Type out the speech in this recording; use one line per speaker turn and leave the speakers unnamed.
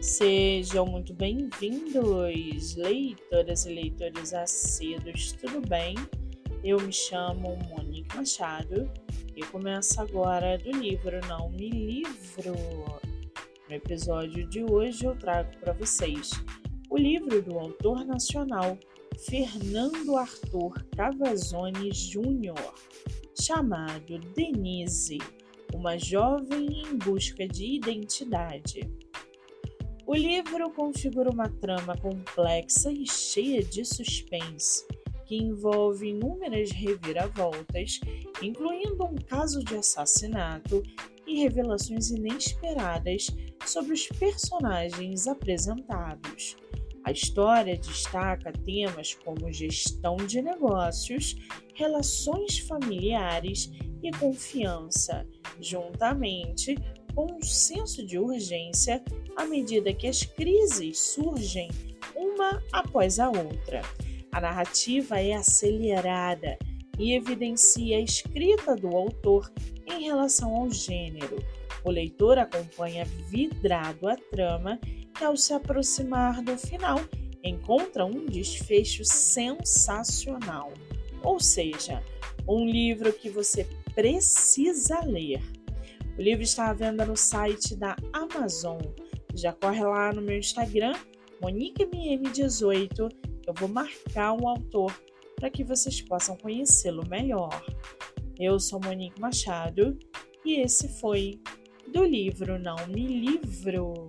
Sejam muito bem-vindos, leitoras e leitores assíduos, tudo bem? Eu me chamo Monique Machado e começo agora do livro Não Me Livro. No episódio de hoje eu trago para vocês o livro do autor nacional Fernando Arthur Cavazzoni Júnior, chamado Denise, uma jovem em busca de identidade. O livro configura uma trama complexa e cheia de suspense, que envolve inúmeras reviravoltas, incluindo um caso de assassinato e revelações inesperadas sobre os personagens apresentados. A história destaca temas como gestão de negócios, relações familiares e confiança, juntamente com um senso de urgência à medida que as crises surgem uma após a outra. A narrativa é acelerada e evidencia a escrita do autor em relação ao gênero. O leitor acompanha vidrado a trama que, ao se aproximar do final, encontra um desfecho sensacional. Ou seja, um livro que você precisa ler. O livro está à venda no site da Amazon. Já corre lá no meu Instagram, MoniqueMM18. Eu vou marcar o autor para que vocês possam conhecê-lo melhor. Eu sou Monique Machado e esse foi do livro Não Me Livro.